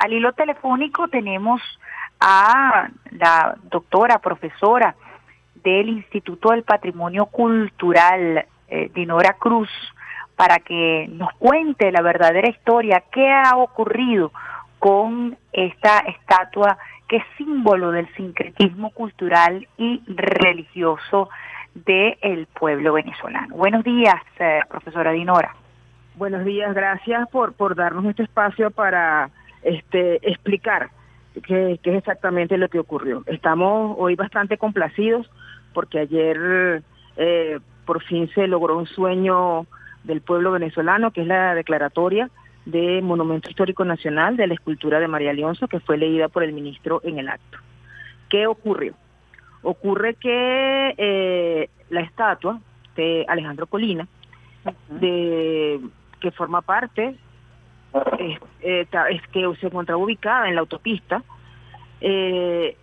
al hilo telefónico tenemos a la doctora, profesora del Instituto del Patrimonio Cultural, eh, Dinora Cruz, para que nos cuente la verdadera historia, qué ha ocurrido con esta estatua que es símbolo del sincretismo cultural y religioso del pueblo venezolano. Buenos días, eh, profesora Dinora. Buenos días, gracias por, por darnos este espacio para este, explicar qué, es exactamente lo que ocurrió. Estamos hoy bastante complacidos porque ayer eh, por fin se logró un sueño del pueblo venezolano, que es la declaratoria de Monumento Histórico Nacional de la escultura de María Leonzo, que fue leída por el ministro en el acto. ¿Qué ocurrió? Ocurre que eh, la estatua de Alejandro Colina, de, que forma parte, es, eh, es, que se encontraba ubicada en la autopista, eh,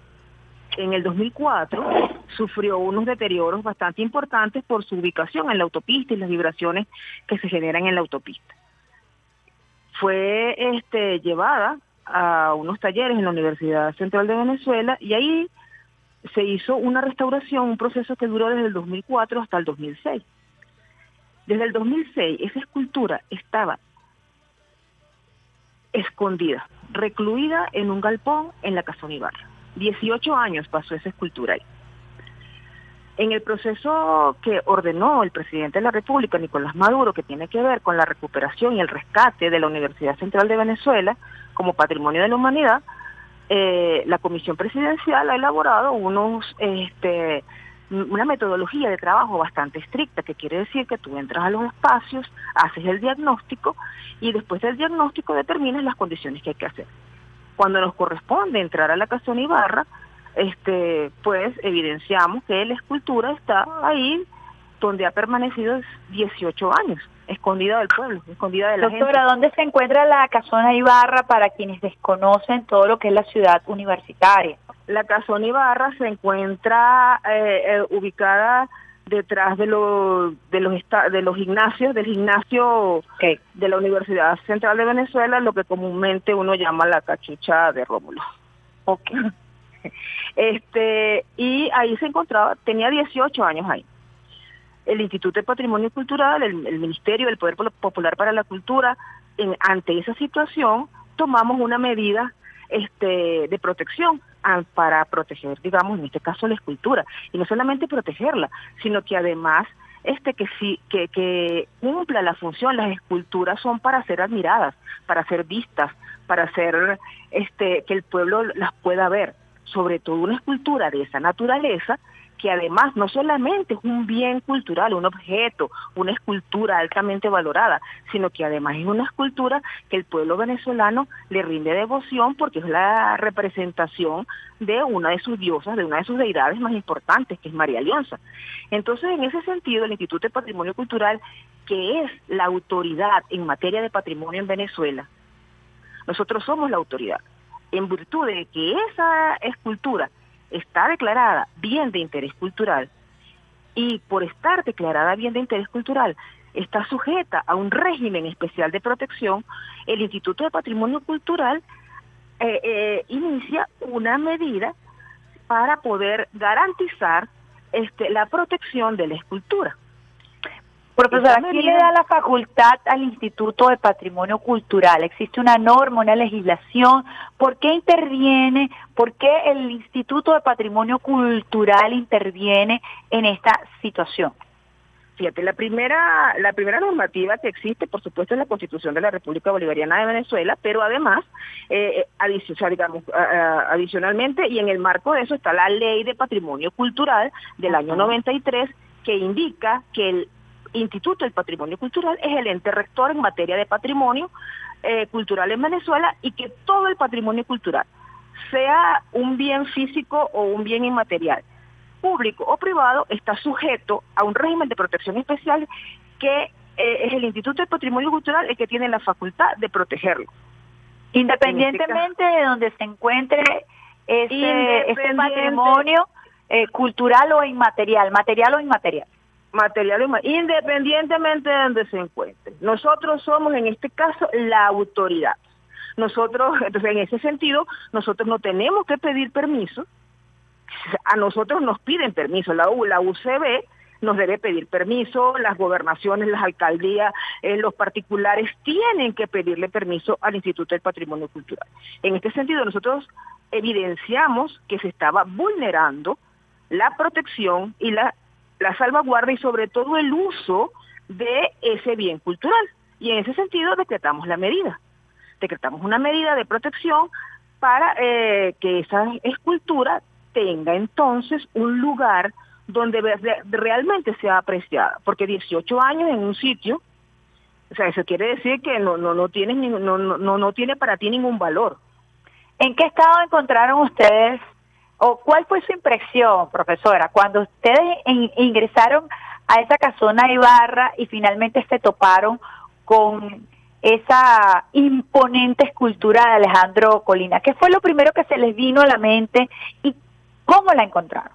en el 2004 sufrió unos deterioros bastante importantes por su ubicación en la autopista y las vibraciones que se generan en la autopista. Fue este, llevada a unos talleres en la Universidad Central de Venezuela y ahí se hizo una restauración, un proceso que duró desde el 2004 hasta el 2006. Desde el 2006 esa escultura estaba escondida, recluida en un galpón en la Casa Ibarra. 18 años pasó esa escultura ahí. En el proceso que ordenó el presidente de la República, Nicolás Maduro, que tiene que ver con la recuperación y el rescate de la Universidad Central de Venezuela como patrimonio de la humanidad, eh, la Comisión Presidencial ha elaborado unos, este, una metodología de trabajo bastante estricta, que quiere decir que tú entras a los espacios, haces el diagnóstico y después del diagnóstico determinas las condiciones que hay que hacer. Cuando nos corresponde entrar a la Casona Ibarra, este, pues evidenciamos que la escultura está ahí donde ha permanecido 18 años, escondida del pueblo, escondida de la Doctora, ¿dónde se encuentra la Casona Ibarra para quienes desconocen todo lo que es la ciudad universitaria? La Casona Ibarra se encuentra eh, eh, ubicada detrás de los de los de los gimnasios del gimnasio de la Universidad Central de Venezuela lo que comúnmente uno llama la cachucha de Rómulo. Okay. este y ahí se encontraba tenía 18 años ahí. El Instituto de Patrimonio Cultural el, Ministerio del Poder Popular para la Cultura en, ante esa situación tomamos una medida este de protección para proteger, digamos, en este caso la escultura. Y no solamente protegerla, sino que además este que sí que, que cumpla la función las esculturas son para ser admiradas para ser vistas para ser este que el pueblo las pueda ver sobre todo una escultura de esa naturaleza que además no solamente es un bien cultural, un objeto, una escultura altamente valorada, sino que además es una escultura que el pueblo venezolano le rinde devoción porque es la representación de una de sus diosas, de una de sus deidades más importantes, que es María Leonza. Entonces, en ese sentido, el Instituto de Patrimonio Cultural, que es la autoridad en materia de patrimonio en Venezuela, nosotros somos la autoridad, en virtud de que esa escultura está declarada bien de interés cultural y por estar declarada bien de interés cultural está sujeta a un régimen especial de protección, el Instituto de Patrimonio Cultural eh, eh, inicia una medida para poder garantizar este, la protección de la escultura. Profesora, ¿quién le da la facultad al Instituto de Patrimonio Cultural? ¿Existe una norma, una legislación? ¿Por qué interviene? ¿Por qué el Instituto de Patrimonio Cultural interviene en esta situación? Fíjate, la primera, la primera normativa que existe, por supuesto, es la Constitución de la República Bolivariana de Venezuela, pero además, eh, digamos, adicionalmente, y en el marco de eso está la Ley de Patrimonio Cultural del año 93, que indica que el Instituto del Patrimonio Cultural es el ente rector en materia de patrimonio eh, cultural en Venezuela y que todo el patrimonio cultural, sea un bien físico o un bien inmaterial, público o privado, está sujeto a un régimen de protección especial que eh, es el Instituto del Patrimonio Cultural el que tiene la facultad de protegerlo. Independientemente de donde se encuentre ese, patrimonio eh, cultural o inmaterial, material o inmaterial material independientemente de donde se encuentre. Nosotros somos en este caso la autoridad. Nosotros, entonces en ese sentido, nosotros no tenemos que pedir permiso, a nosotros nos piden permiso, la, la UCB nos debe pedir permiso, las gobernaciones, las alcaldías, eh, los particulares tienen que pedirle permiso al Instituto del Patrimonio Cultural. En este sentido, nosotros evidenciamos que se estaba vulnerando la protección y la, la salvaguarda y sobre todo el uso de ese bien cultural. Y en ese sentido decretamos la medida. Decretamos una medida de protección para eh, que esa escultura tenga entonces un lugar donde realmente sea apreciada, porque 18 años en un sitio, o sea, eso quiere decir que no no no tiene no, no no tiene para ti ningún valor. ¿En qué estado encontraron ustedes o cuál fue su impresión, profesora, cuando ustedes ingresaron a esa casona Ibarra y finalmente se toparon con esa imponente escultura de Alejandro Colina? ¿Qué fue lo primero que se les vino a la mente y cómo la encontraron?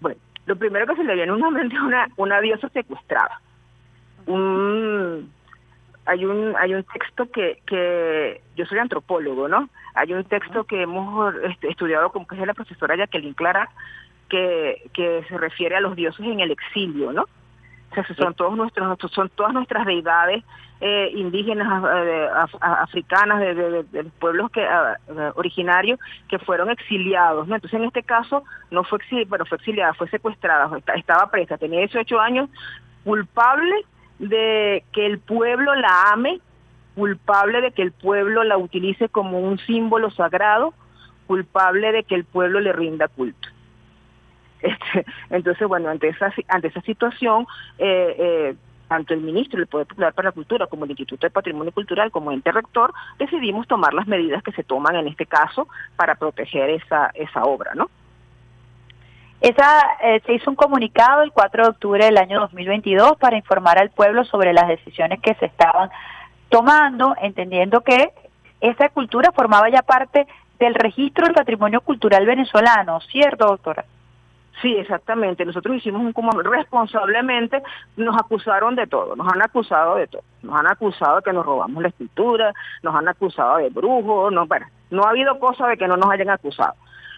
Bueno, lo primero que se le viene a una mente una, una diosa secuestrada. Un, hay un hay un texto que, que yo soy antropólogo, ¿no? Hay un texto que hemos estudiado como que es de la profesora Jacqueline Clara que, que se refiere a los dioses en el exilio, ¿no? O sea, son todos nuestros son todas nuestras deidades eh, indígenas eh, africanas de, de, pueblos que originarios que fueron exiliados, ¿no? Entonces en este caso no fue exiliada, bueno, fue exiliada, fue secuestrada, estaba presa, tenía 18 años, culpable de que el pueblo la ame, culpable de que el pueblo la utilice como un símbolo sagrado, culpable de que el pueblo le rinda culto. Este, entonces, bueno, ante esa, ante esa situación, eh, eh, tanto el ministro del Poder Popular para la Cultura como el Instituto de Patrimonio Cultural como ente rector, decidimos tomar las medidas que se toman en este caso para proteger esa, esa obra, ¿no? Esa, eh, se hizo un comunicado el 4 de octubre del año 2022 para informar al pueblo sobre las decisiones que se estaban tomando, entendiendo que esa cultura formaba ya parte del registro del patrimonio cultural venezolano, ¿cierto, doctora? Sí, exactamente. Nosotros hicimos un como responsablemente, nos acusaron de todo, nos han acusado de todo. Nos han acusado de que nos robamos la escritura, nos han acusado de brujos, no, bueno, no ha habido cosa de que no nos hayan acusado.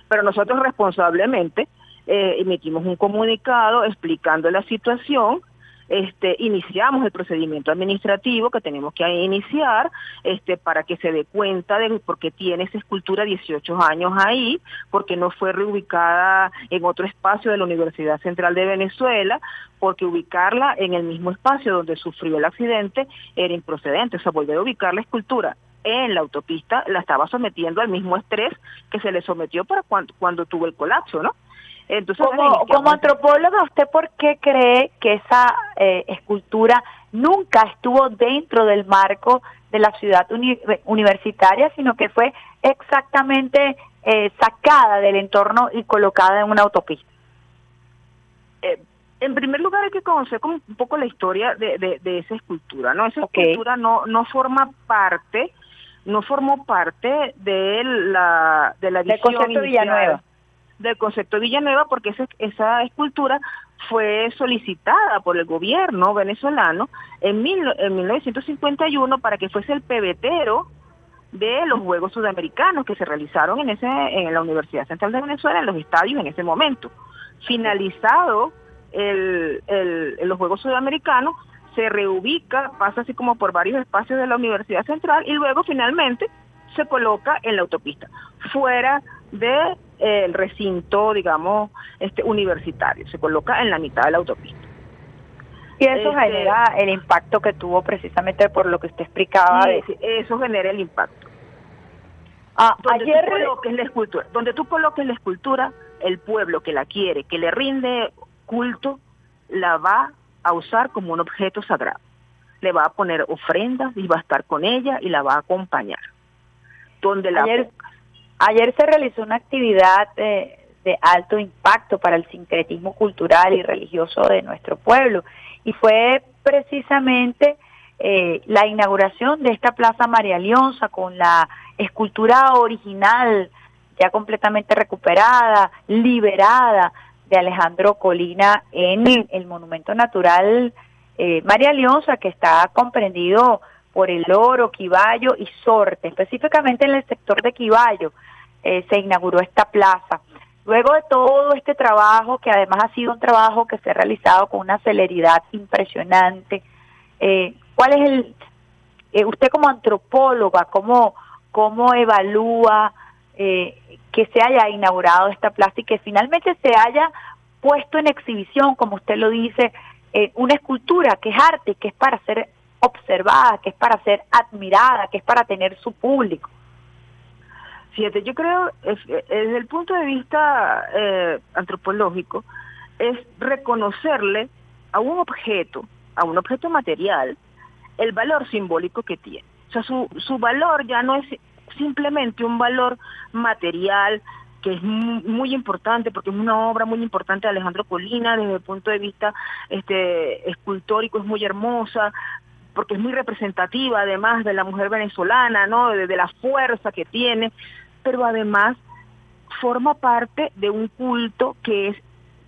Pero nosotros responsablemente eh, emitimos un comunicado explicando la situación este, iniciamos el procedimiento administrativo que tenemos que iniciar este, para que se dé cuenta de por qué tiene esa escultura 18 años ahí, porque no fue reubicada en otro espacio de la Universidad Central de Venezuela, porque ubicarla en el mismo espacio donde sufrió el accidente era improcedente, o sea, volver a ubicar la escultura en la autopista la estaba sometiendo al mismo estrés que se le sometió para cuando, cuando tuvo el colapso, ¿no? Entonces, como, como antropóloga, ¿usted por qué cree que esa eh, escultura nunca estuvo dentro del marco de la ciudad universitaria, sino que fue exactamente eh, sacada del entorno y colocada en una autopista? Eh, en primer lugar hay que conocer como un poco la historia de, de, esa escultura, ¿no? Esa escultura no, no forma parte, no formó parte de la de la visión de Villanueva del concepto de Villanueva porque esa, escultura fue solicitada por el gobierno venezolano en, mil, en 1951 para que fuese el pebetero de los Juegos Sudamericanos que se realizaron en ese en la Universidad Central de Venezuela en los estadios en ese momento. Finalizado el, el, los Juegos Sudamericanos, se reubica, pasa así como por varios espacios de la Universidad Central y luego finalmente se coloca en la autopista, fuera del de, recinto, digamos, este universitario, se coloca en la mitad de la autopista. Y eso este, genera el impacto que tuvo precisamente por lo que usted explicaba. Eso genera el impacto. Ah, donde ayer... tú coloques la escultura, donde tú coloques la escultura, el pueblo que la quiere, que le rinde culto, la va a usar como un objeto sagrado. Le va a poner ofrendas y va a estar con ella y la va a acompañar. Donde la ayer, Ayer se realizó una actividad de, alto impacto para el sincretismo cultural y religioso de nuestro pueblo y fue precisamente eh, la inauguración de esta Plaza María Leonza con la escultura original ya completamente recuperada, liberada de Alejandro Colina en el Monumento Natural eh, María Leonza que está comprendido por el oro, Quiballo y Sorte. Específicamente en el sector de Quiballo eh, se inauguró esta plaza. Luego de todo este trabajo, que además ha sido un trabajo que se ha realizado con una celeridad impresionante, eh, ¿cuál es el, eh, usted como antropóloga, cómo, cómo evalúa eh, que se haya inaugurado esta plaza y que finalmente se haya puesto en exhibición, como usted lo dice, una escultura que es arte, que es para ser observada, que es para ser admirada, que es para tener su público? Fíjate, yo creo, desde el punto de vista eh, antropológico, es reconocerle a un objeto, a un objeto material, el valor simbólico que tiene. O sea, su, su valor ya no es simplemente un valor material que es muy, importante porque es una obra muy importante de Alejandro Colina desde el punto de vista este escultórico es muy hermosa porque es muy representativa además de la mujer venezolana, ¿no? de la fuerza que tiene, pero además forma parte de un culto que es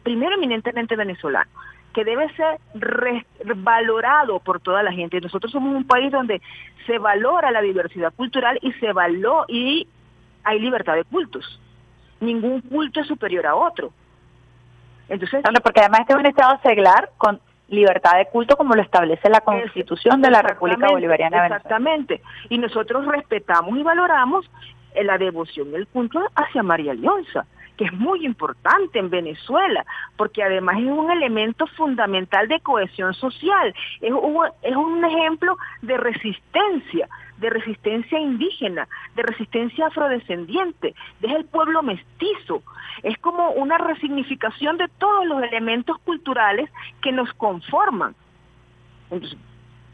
primero eminentemente venezolano que debe ser valorado por toda la gente. Nosotros somos un país donde se valora la diversidad cultural y se való y hay libertad de cultos. Ningún culto es superior a otro. Entonces, porque además este es un estado seglar con libertad de culto como lo establece la Constitución de la República Bolivariana de Venezuela. Exactamente. Y nosotros respetamos y valoramos la devoción, el culto hacia María Leonza, que es muy importante en Venezuela, porque además es un elemento fundamental de cohesión social, es un, es un ejemplo de resistencia, de resistencia indígena, de resistencia afrodescendiente, es el pueblo mestizo, es como una resignificación de todos los elementos culturales que nos conforman. es,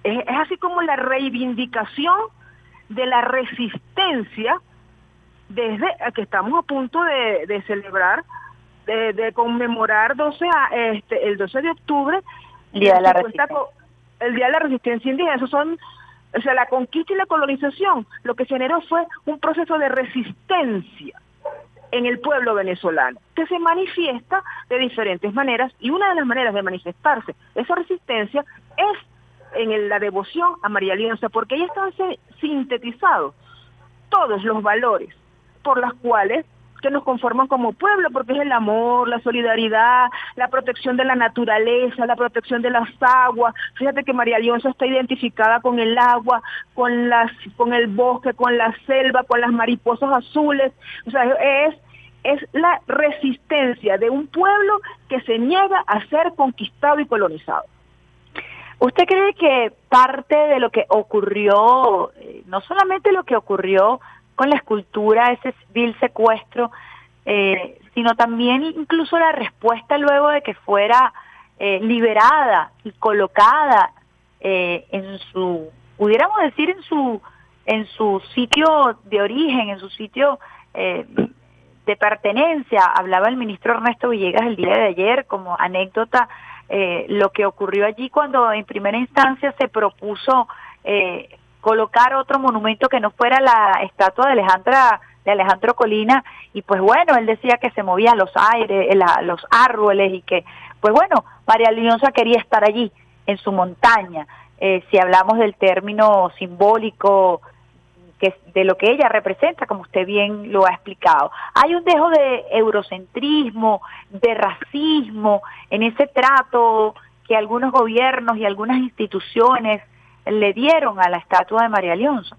es así como la reivindicación de la resistencia desde que estamos a punto de, celebrar, de, conmemorar 12 este, el 12 de octubre, Día de la el Día de la Resistencia Indígena. Eso son, o sea, la conquista y la colonización, lo que generó fue un proceso de resistencia en el pueblo venezolano, que se manifiesta de diferentes maneras y una de las maneras de manifestarse esa resistencia es en la devoción a María Alianza, porque ahí están sintetizados todos los valores por las cuales que nos conforman como pueblo, porque es el amor, la solidaridad, la protección de la naturaleza, la protección de las aguas. Fíjate que María Leonza está identificada con el agua, con las, con el bosque, con la selva, con las mariposas azules. O sea, es es la resistencia de un pueblo que se niega a ser conquistado y colonizado. ¿Usted cree que parte de lo que ocurrió, eh, no solamente lo que ocurrió con la escultura, ese vil secuestro, eh, sino también incluso la respuesta luego de que fuera eh, liberada y colocada eh, en su, pudiéramos decir en su, en su sitio de origen, en su sitio de pertenencia. Hablaba el ministro Ernesto Villegas el día de ayer como anécdota lo que ocurrió allí cuando en primera instancia se propuso colocar otro monumento que no fuera la estatua de Alejandra de Alejandro Colina y pues bueno, él decía que se movían los aires, eh, los árboles y que pues bueno, María Leonza quería estar allí en su montaña. Eh, si hablamos del término simbólico que de lo que ella representa, como usted bien lo ha explicado. Hay un dejo de eurocentrismo, de racismo en ese trato que algunos gobiernos y algunas instituciones le dieron a la estatua de María Leonza.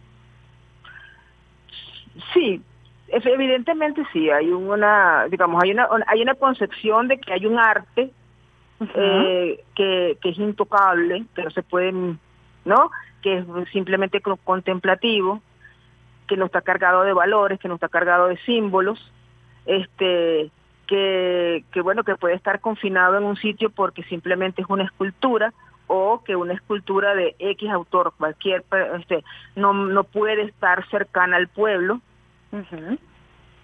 Sí, evidentemente sí, hay una, digamos, hay una, hay una concepción de que hay un arte eh, que, que es intocable, que no se puede, ¿no? Que es simplemente contemplativo, que no está cargado de valores, que no está cargado de símbolos, este, que, que bueno, que puede estar confinado en un sitio porque simplemente es una escultura, o que una escultura de X autor, cualquier, este, no, no puede estar cercana al pueblo,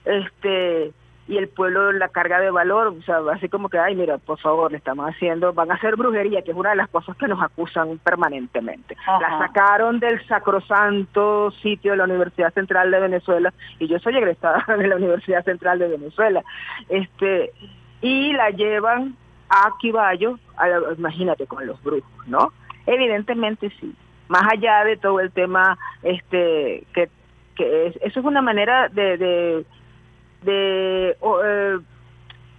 este, y el pueblo la carga de valor, o sea, así como que, ay, mira, por favor, le estamos haciendo, van a hacer brujería, que es una de las cosas que nos acusan permanentemente. La sacaron del sacrosanto sitio de la Universidad Central de Venezuela, y yo soy egresada de la Universidad Central de Venezuela, este, y la llevan a Quiballo, imagínate con los brujos, ¿no? Evidentemente sí. más allá de todo el tema este que, que eso es una manera de de, de eh,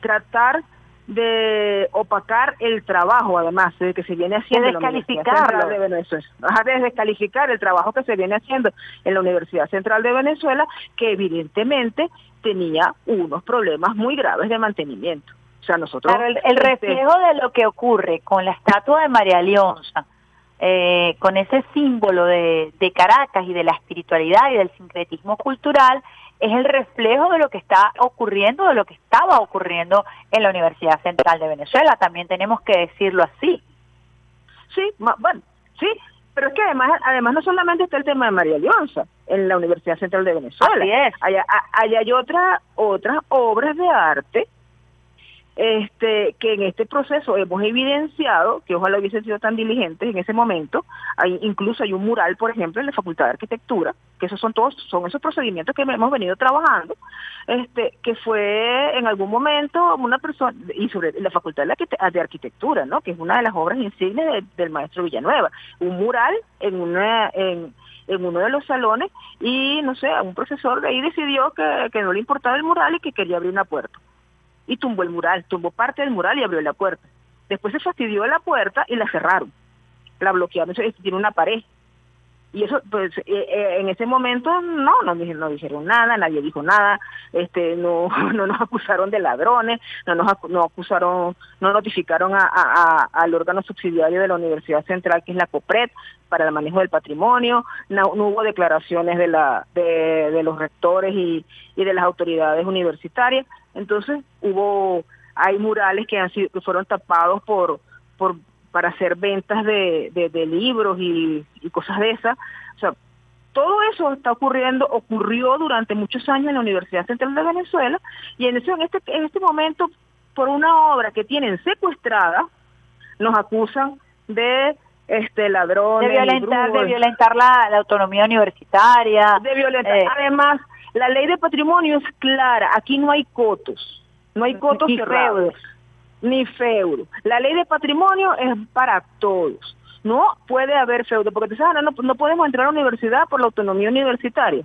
tratar de opacar el trabajo, además, de que se viene haciendo de descalificarlo. de Venezuela. de descalificar el trabajo que se viene haciendo en la Universidad Central de Venezuela, que evidentemente tenía unos problemas muy graves de mantenimiento. O sea, nosotros... el, este, reflejo de lo que ocurre con la estatua de María Leonza, eh, con ese símbolo de, de Caracas y de la espiritualidad y del sincretismo cultural, es el reflejo de lo que está ocurriendo, de lo que estaba ocurriendo en la Universidad Central de Venezuela. También tenemos que decirlo así. Sí, bueno, sí, pero es que además, además no solamente está el tema de María Leonza en la Universidad Central de Venezuela. Así es. Hay, hay otra, otras obras de arte este, que en este proceso hemos evidenciado, que ojalá hubiesen sido tan diligentes en ese momento, hay, incluso hay un mural, por ejemplo, en la Facultad de Arquitectura, que esos son todos, son esos procedimientos que hemos venido trabajando, este, que fue en algún momento una persona, y sobre la Facultad de Arquitectura, ¿no? que es una de las obras insignes del maestro Villanueva, un mural en una, en, uno de los salones y no sé, un profesor de ahí decidió que, que no le importaba el mural y que quería abrir una puerta y tumbó el mural, tumbó parte del mural y abrió la puerta. Después se fastidió la puerta y la cerraron, la bloquearon, tiene una pared. Y eso, pues, eh, eh, en ese momento no, no, no dijeron nada, nadie dijo nada, este, no, no nos acusaron de ladrones, no nos no acusaron, no notificaron a, al órgano subsidiario de la Universidad Central, que es la COPRED, para el manejo del patrimonio, no, hubo declaraciones de la, de, de los rectores y de las autoridades universitarias, entonces hubo, hay murales que han sido, que fueron tapados por, por, para hacer ventas de, de, libros y, cosas de esas. O sea, todo eso está ocurriendo, ocurrió durante muchos años en la Universidad Central de Venezuela y en, eso, en, este, en este momento, por una obra que tienen secuestrada, nos acusan de este ladrones, de violentar, de violentar la, autonomía universitaria, de violentar. Eh, Además, la ley de patrimonio es clara, aquí no hay cotos, no hay cotos ni cerrados, ni feudo. La ley de patrimonio es para todos. No puede haber feudo, porque te no, no podemos entrar a la universidad por la autonomía universitaria.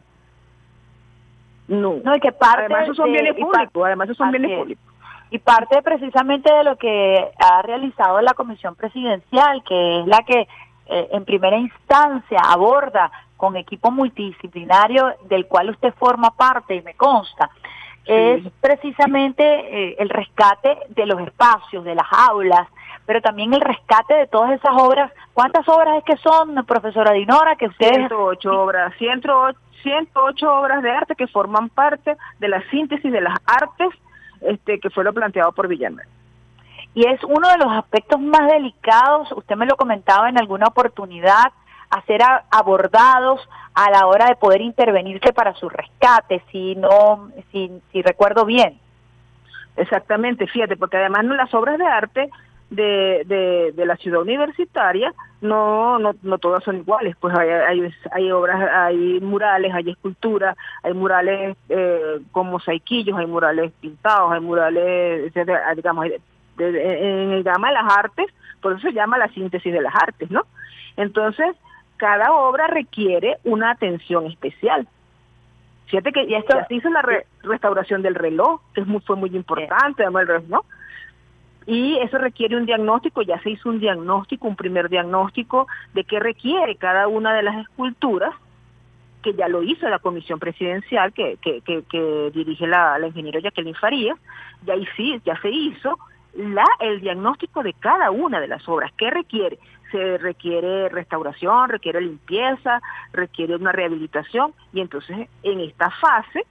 No. No, y que parte además esos son bienes públicos, además esos son bienes públicos. Y parte precisamente de lo que ha realizado la Comisión Presidencial, que es la que eh, en primera instancia aborda con equipo multidisciplinario del cual usted forma parte y me consta, es precisamente eh, el rescate de los espacios, de las aulas, pero también el rescate de todas esas obras. ¿Cuántas obras es que son, profesora Dinora, que ustedes... 108 obras, 108, 108 obras de arte que forman parte de la síntesis de las artes este, que fue lo planteado por Villanueva. Y es uno de los aspectos más delicados, usted me lo comentaba en alguna oportunidad, a ser abordados a la hora de poder intervenirse para su rescate, si no, si, si recuerdo bien. Exactamente, fíjate, porque además las obras de arte de, de, de, la ciudad universitaria no, no, no todas son iguales, pues hay, hay, hay obras, hay murales, hay esculturas, hay murales eh, con mosaiquillos, hay murales pintados, hay murales, digamos, en el gama de las artes, por eso se llama la síntesis de las artes, ¿no? Entonces, cada obra requiere una atención especial. Fíjate que ya se hizo la restauración del reloj, que es muy, fue muy importante, ¿no? Y eso requiere un diagnóstico, ya se hizo un diagnóstico, un primer diagnóstico de qué requiere cada una de las esculturas, que ya lo hizo la comisión presidencial que, que, que, dirige la, la ingeniera Jacqueline Farías, y ahí sí, ya se hizo la, el diagnóstico de cada una de las obras, qué requiere, se requiere restauración, requiere limpieza, requiere una rehabilitación y entonces en esta fase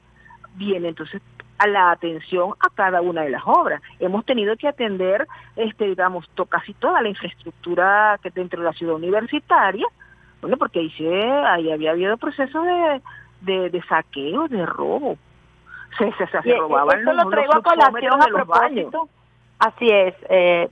viene entonces a la atención a cada una de las obras. Hemos tenido que atender, este, digamos, casi toda la infraestructura que dentro de la ciudad universitaria, bueno, porque ahí, se, ahí había habido procesos de, de, de saqueo, de robo. Se, se, se, robaban los, lo traigo a colación a propósito. Así es, eh,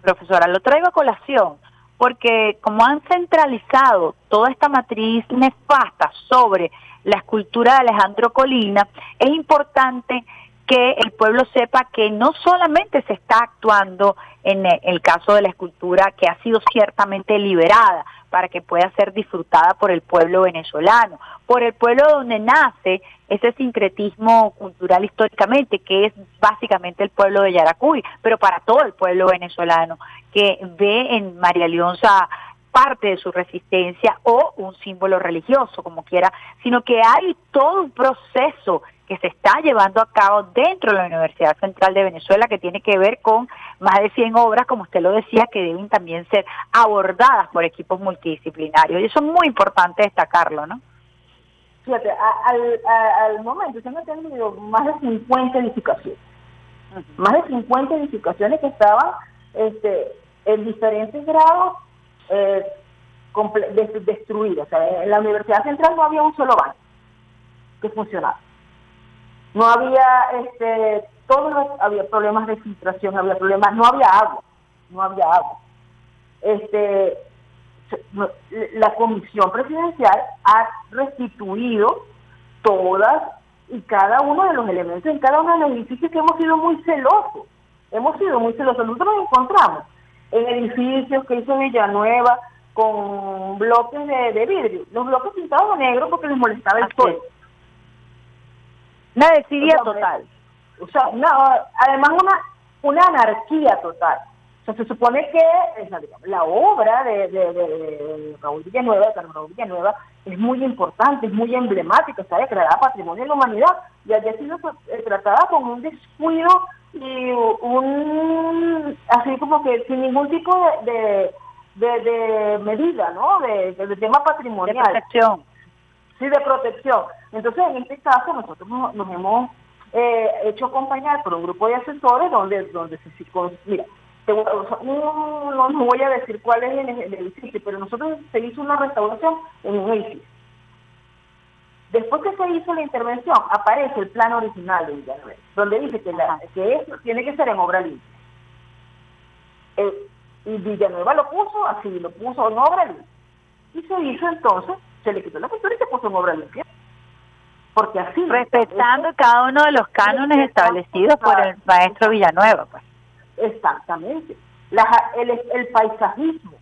profesora, lo traigo a colación porque como han centralizado toda esta matriz nefasta sobre la escultura de Alejandro Colina, es importante que el pueblo sepa que no solamente se está actuando en el caso de la escultura que ha sido ciertamente liberada para que pueda ser disfrutada por el pueblo venezolano, por el pueblo donde nace ese sincretismo cultural históricamente, que es básicamente el pueblo de Yaracuy, pero para todo el pueblo venezolano, que ve en María Leonza parte de su resistencia o un símbolo religioso, como quiera, sino que hay todo un proceso que se está llevando a cabo dentro de la Universidad Central de Venezuela que tiene que ver con más de 100 obras, como usted lo decía, que deben también ser abordadas por equipos multidisciplinarios. Y eso es muy importante destacarlo, ¿no? Fíjate, al, al momento se han tenido más de 50 edificaciones. Más de 50 edificaciones que estaban este, en diferentes grados eh, destruidas. O sea, en la Universidad Central no había un solo banco que funcionaba. No había, este, todos había problemas de filtración, había problemas, no había agua, no había agua. Este, la comisión presidencial ha restituido todas y cada uno de los elementos en cada uno de los edificios que hemos sido muy celosos. Hemos sido muy celosos. Nosotros nos encontramos en edificios que hizo Villanueva con bloques de, vidrio, los bloques pintados de negro porque les molestaba el sol. Una desidia total. O sea, además una, una anarquía total. O sea, se supone que la obra de, de, de, Raúl Villanueva, de Carlos Raúl Villanueva, es muy importante, es muy emblemática, está declarada Patrimonio de la Humanidad y haya sido eh, tratada con un descuido y un, así como que sin ningún tipo de, de, medida, ¿no? De, tema patrimonial. De protección. Sí, de protección. Entonces, en este caso, nosotros nos, hemos eh, hecho acompañar por un grupo de asesores donde, donde se... Mira, no, no, voy a decir cuál es el, edificio, pero nosotros se hizo una restauración en un edificio. Después que se hizo la intervención, aparece el plan original de Villanueva, donde dice que, la, que eso tiene que ser en obra limpia. Eh, y Villanueva lo puso así, lo puso en obra limpia. Y se hizo entonces, se le quitó la pintura y se puso en obra limpia. Porque así... Respetando cada uno de los cánones establecidos por el maestro Villanueva, pues. Exactamente. el, el paisajismo.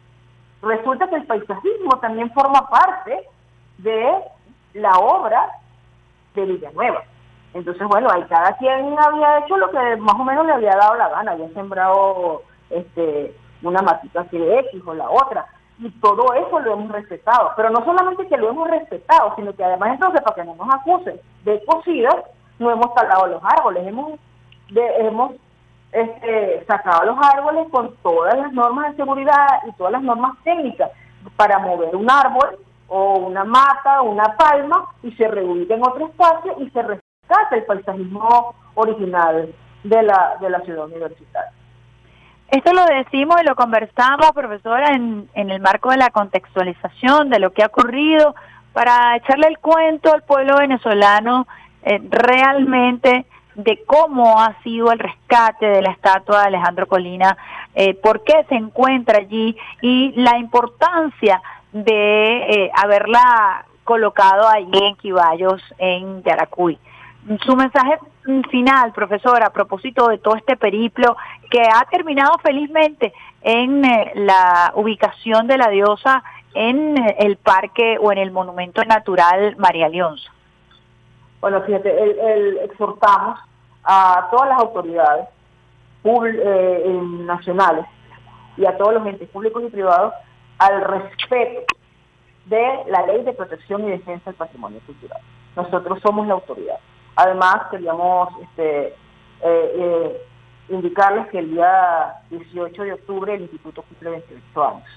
Resulta que el paisajismo también forma parte de la obra de Villanueva. Entonces, bueno, ahí cada quien había hecho lo que más o menos le había dado la gana, había sembrado este una matita así de X o la otra, y todo eso lo hemos respetado. Pero no solamente que lo hemos respetado, sino que además entonces, para que no nos acusen de cocidas, no hemos talado los árboles, hemos, hemos este, sacado los árboles con todas las normas de seguridad y todas las normas técnicas para mover un árbol o una mata, o una palma, y se reubica en otro espacio y se rescata el paisajismo original de la, de la ciudad universitaria. Esto lo decimos y lo conversamos, profesora, en, en el marco de la contextualización de lo que ha ocurrido, para echarle el cuento al pueblo venezolano eh, realmente de cómo ha sido el rescate de la estatua de Alejandro Colina, eh, por qué se encuentra allí y la importancia de eh, haberla colocado allí en Quiballos, en Yaracuy. Su mensaje final, profesora, a propósito de todo este periplo que ha terminado felizmente en eh, la ubicación de la diosa en eh, el parque o en el monumento natural María Leonza. Bueno, fíjate, el, exhortamos a todas las autoridades nacionales y a todos los entes públicos y privados al respeto de la ley de protección y defensa del patrimonio cultural. Nosotros somos la autoridad. Además, queríamos este, eh, eh, indicarles que el día 18 de octubre el Instituto cumple 28 años.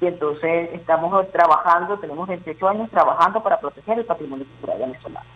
Y entonces estamos trabajando, tenemos 28 años trabajando para proteger el patrimonio cultural venezolano.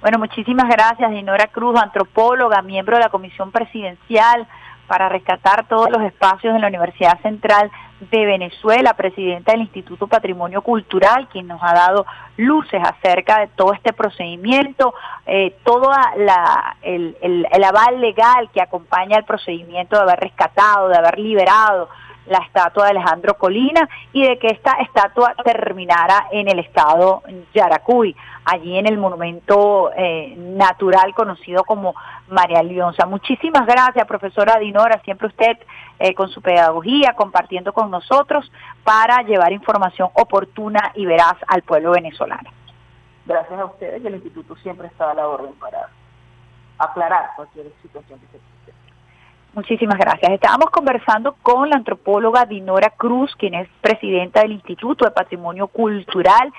Bueno, muchísimas gracias, Dinora Cruz, antropóloga, miembro de la Comisión Presidencial para rescatar todos los espacios de la Universidad Central de Venezuela, presidenta del Instituto Patrimonio Cultural, quien nos ha dado luces acerca de todo este procedimiento, eh, todo la, el, el, aval legal que acompaña el procedimiento de haber rescatado, de haber liberado la estatua de Alejandro Colina y de que esta estatua terminara en el estado Yaracuy, allí en el monumento eh, natural conocido como María Leonza. Muchísimas gracias, profesora Dinora, siempre usted eh, con su pedagogía, compartiendo con nosotros para llevar información oportuna y veraz al pueblo venezolano. Gracias a ustedes y el instituto siempre está a la orden para aclarar cualquier situación que se. Muchísimas gracias. Estábamos conversando con la antropóloga Dinora Cruz, quien es presidenta del Instituto de Patrimonio Cultural